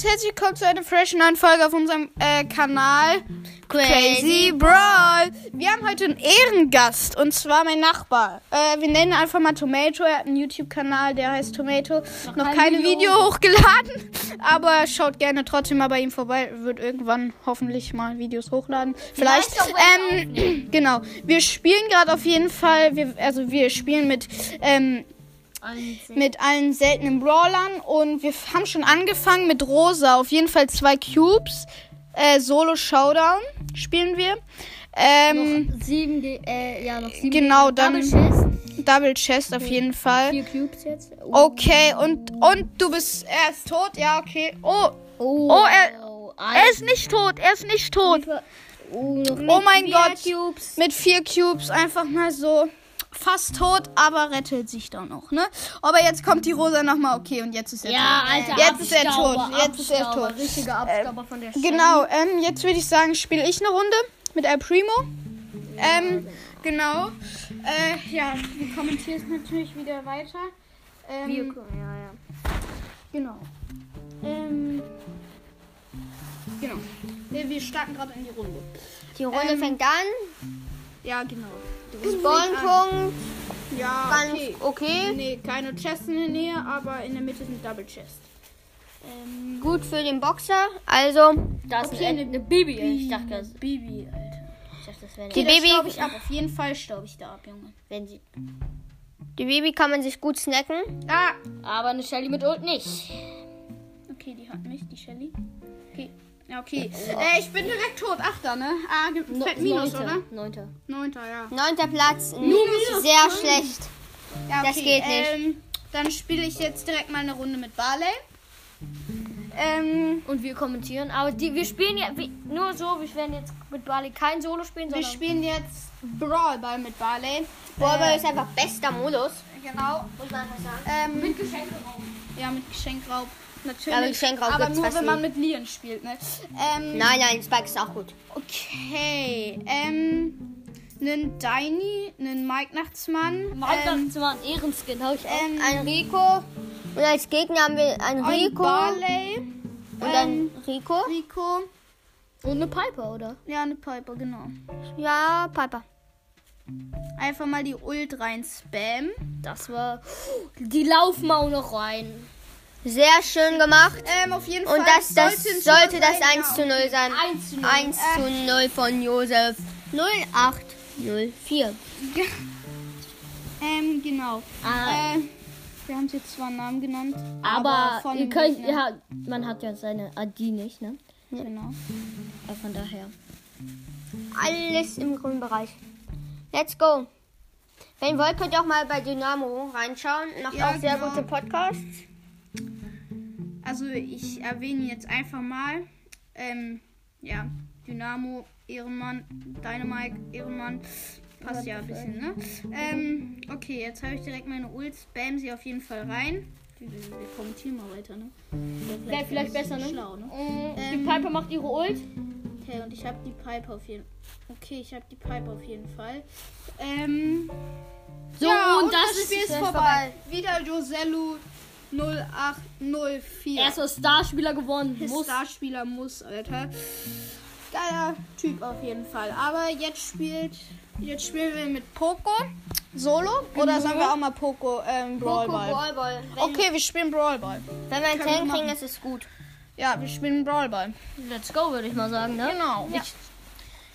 und herzlich willkommen zu einer freshen neuen Folge auf unserem äh, Kanal Crazy Brawl. Wir haben heute einen Ehrengast und zwar mein Nachbar. Äh, wir nennen ihn einfach mal Tomato. Er hat einen YouTube-Kanal, der heißt Tomato. Noch, kein keine Video. Video hochgeladen, aber schaut gerne trotzdem mal bei ihm vorbei. Wird irgendwann hoffentlich mal Videos hochladen. Vielleicht. Ähm, genau. Wir spielen gerade auf jeden Fall. Wir, also wir spielen mit. Ähm, mit allen seltenen Brawlern und wir haben schon angefangen mit Rosa. Auf jeden Fall zwei Cubes. Äh, Solo Showdown spielen wir. Ähm, Sieben, Ge- äh, ja, noch sieben. Genau, dann- Double Chest. Double Chest auf jeden Fall. Vier Cubes jetzt. Okay, und, und du bist, er ist tot? Ja, okay. Oh, Oh, Oh, er- ein- er ist nicht tot, er ist nicht tot. Oh, noch Oh mein Gott. Cubes. Mit vier Cubes einfach mal so fast tot, aber rettet sich doch noch, ne? Aber jetzt kommt die Rosa nochmal, okay, und jetzt ist er Ja, tot. Alter. Jetzt ist er Abstauber, tot, jetzt ist er Abstauber, tot. Richtiger Abstauber von der Stelle. Genau, ähm, jetzt würde ich sagen, spiele ich eine Runde mit El Primo. Ähm, genau. Äh, ja, du kommentierst natürlich wieder weiter. Ähm, Wir, ja, ja. Genau. Ähm, genau. Wir, wir starten gerade in die Runde. Die Runde Ähm, fängt an. Ja, genau. Spawnpunkt. Ja, Ganz okay. okay. Nee, keine Chests in der Nähe, aber in der Mitte sind Double Chest. Ähm, Gut für den Boxer. Also, Da ist Okay, eine, eine eine Baby. Ich dachte, das, Baby, Alter. ich dachte, das wäre Die Baby- Baby. staub ich ab. Auf jeden Fall staub ich da ab, Junge. wenn sie. die Baby kann man sich gut snacken. Ah! Aber eine Shelly mit Ult nicht. Okay, die hat mich, die Shelly. Okay. Ja, okay. Äh, ich bin direkt tot. Achter, ne? Ah, ge- No- Minus, Neunter. oder? Neunter. Neunter, ja. Neunter Platz. Minus Sehr fünf. schlecht. ja Das geht nicht. Ähm, dann spiele ich jetzt direkt mal eine Runde mit Barley. Ähm, Und wir kommentieren. Aber die, wir spielen ja wie, nur so. Wir werden jetzt mit Bali kein Solo spielen, wir sondern. spielen jetzt Brawlball mit Barley. Ballball Äh, ist einfach bester Modus. Genau. Muss man einfach sagen. Ähm, mit Geschenkraum. ja, mit Geschenkraub. Natürlich. Geschenkraub aber gibt's nur, wenn man mit Leon spielt, ne? Ähm, Nein, nein, Spike ist auch gut. Okay. Ähm, einen Deini, einen Mike Nachtsmann. Mal ähm, ähm, einen Ehrenskin. Hab ich auch. ähm, Ein Rico. Und als Gegner haben wir einen ein Rico Barley. und ähm, ein Rico. Rico. Und eine Piper, oder? Ja, eine Piper, genau. Ja, Piper. Einfach mal die Ult rein spam. Das war. Die laufen auch noch rein. Sehr schön gemacht. Ähm, auf jeden Fall. Und das, das sollte das sein, 1 ja. zu 0 sein. 1 zu 0. 1 zu 0 von Josef. 0804. Ähm, genau. Ah, Äh, wir haben jetzt zwar einen Namen genannt, aber dem könnt, ja, man hat ja seine ID nicht, ne? Genau. Aber von daher. Alles im grünen Bereich. Let's go. Wenn ihr wollt, könnt ihr auch mal bei Dynamo reinschauen. Macht Ja, auch sehr genau. gute Podcasts. Also ich erwähne jetzt einfach mal, ähm, ja, Dynamo, Ehrenmann, Dynamike, Ehrenmann. Passt ja ein bisschen, ne? Ähm, okay, jetzt habe ich direkt meine Ult, spam sie auf jeden Fall rein. Wir, wir wir kommentieren mal weiter, ne? Wäre vielleicht besser, ne? Schlau, ne? Die Piper macht ihre Ult. Okay, und ich habe die Pipe auf jeden Okay, ich habe die Pipe auf jeden Fall. Ähm, So, ja, und, das, Spiel ist ist vorbei. Wieder Joselu 0804. erster Starspieler gewonnen. Muss. Starspieler muss, Alter. Geiler Typ auf jeden Fall. Aber jetzt spielt. Jetzt spielen wir mit Poco. Solo? Oder sollen wir auch mal Poco ähm, Coco Brawlball? Ballball. Wenn, Okay, wir spielen Brawlball. wenn wir einen Tank kriegen, ist es gut. Ja, wir spielen Brawlball. Let's go, würde ich mal sagen, ne? Genau. Ich,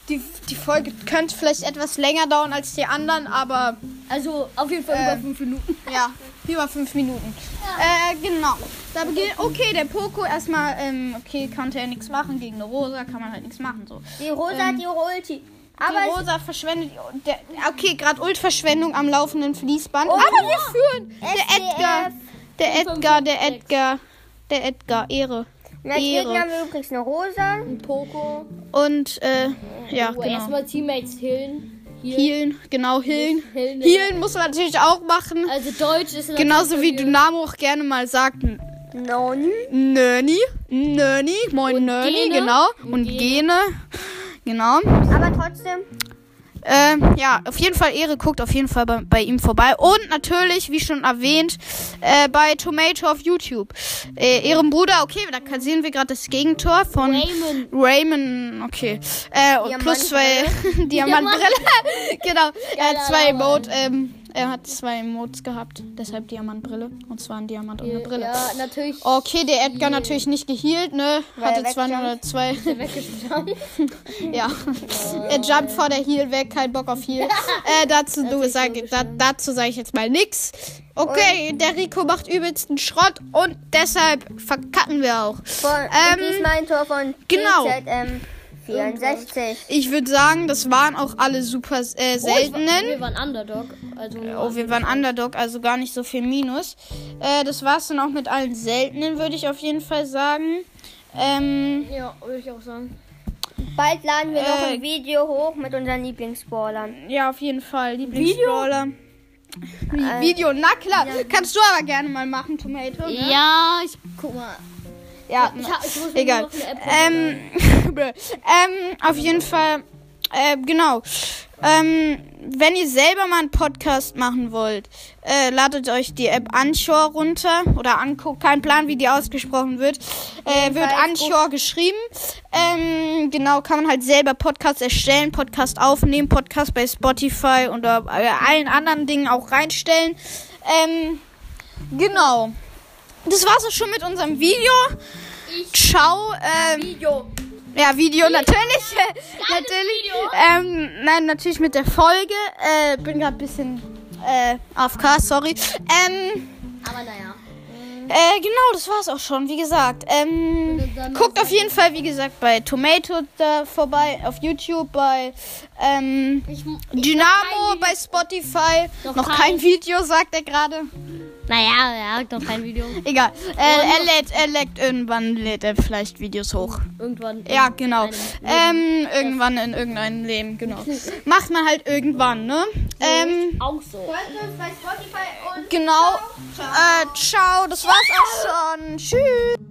die, die Folge könnte vielleicht etwas länger dauern als die anderen, aber Also auf jeden Fall Äh, über 5 Minuten. ja, über fünf Minuten. Äh, genau. Da beginnt. Okay, der Poco erstmal, ähm, okay, konnte er nichts machen. Gegen eine Rosa kann man halt nichts machen. So. Die Rosa Ähm, hat ihre Ulti. Aber die Rosa verschwendet. Der, okay, gerade Ultverschwendung am laufenden Fließband. Oh, aber wir führen. Der SDF. Edgar. Der Edgar, der Edgar. Der Edgar, Ehre. Und als Ehre. Gegner haben wir übrigens eine Rosa. Ein Poco. Und, äh, ja, Oh, genau. erstmal Teammates hillen. Hier. Healen, genau, healen. Healen. Healen muss man natürlich auch machen. Also Deutsch ist natürlich Genauso wie. Dynamo auch gerne mal sagt. Noni. Nöni, Nöni, moin Nöni, genau. Und. Gene, genau. Aber trotzdem. Äh, ja, auf jeden Fall Ehre guckt auf jeden Fall bei, bei ihm vorbei. Und natürlich, wie schon erwähnt, äh, bei Tomato auf YouTube. Äh, Ehrenbruder, okay, da sehen wir gerade das Gegentor von Raymond. Raymond, okay. Äh, plus zwei Diamantbrille. genau. Hat zwei Emote, ähm, er hat zwei Emotes gehabt, deshalb Diamantbrille. Und zwar ein Diamant und eine Brille. Ja, natürlich. Okay, der Edgar natürlich nicht gehealt, ne? Weil Hatte er nur wegjumpt. zwei. Ja. er jumpt vor der Heal weg, kein Bock auf Heal. äh, dazu sag, da, dazu sage ich jetzt mal nix. Okay, der Rico macht übelsten Schrott und deshalb verkacken wir auch. Von, Ähm, und diesmal ein Tor von genau. TZM 64. Ich würde sagen, das waren auch alle super äh, seltenen. Wir waren Underdog. Also Oh, wir waren Underdog, also gar nicht so viel Minus. Äh, das war's dann auch mit allen seltenen, würde ich auf jeden Fall sagen. Ähm, Ja, würde ich auch sagen. Bald laden wir noch Äh, ein Video hoch mit unseren Lieblingsballern. ja, auf jeden Fall. Lieblingsbrawler. Video? Video, na klar. Kannst du aber gerne mal machen, Tomato. Ne? Ja, ich guck mal. Ja, Ich, hab, ich muss mir egal. noch eine App Ähm, ähm, auf jeden Fall, äh, genau. Ähm, wenn ihr selber mal einen Podcast machen wollt, äh, ladet euch die App Anchor runter oder anguckt, kein Plan, wie die ausgesprochen wird. Äh, wird Anchor geschrieben. Ähm, genau, kann man halt selber Podcasts erstellen, Podcast aufnehmen, Podcast bei Spotify oder allen anderen Dingen auch reinstellen. Ähm, genau. Das war's auch schon mit unserem Video. Ciao. Ähm, Video. ja, Video natürlich. natürlich. Ähm, nein, natürlich mit der Folge. Äh, bin gerade ein bisschen äh, AFK, sorry. Ähm, Aber naja. äh, genau, das war's auch schon, wie gesagt. Ähm, guckt auf jeden Fall, wie gesagt, bei Tomato da vorbei, auf YouTube, bei ähm, Ich, Dynamo, bei Spotify. Noch Noch kein- kein Video, sagt er gerade. Naja, er hat doch kein Video. Egal. Äh, er lädt, er lädt irgendwann, lädt er vielleicht Videos hoch. Irgendwann. Ja, genau. Ähm, irgendwann in irgendeinem Leben, genau. Macht man halt irgendwann, ne? Ähm, Auch so. Genau. Äh, ciao, das war's auch schon. Tschüss.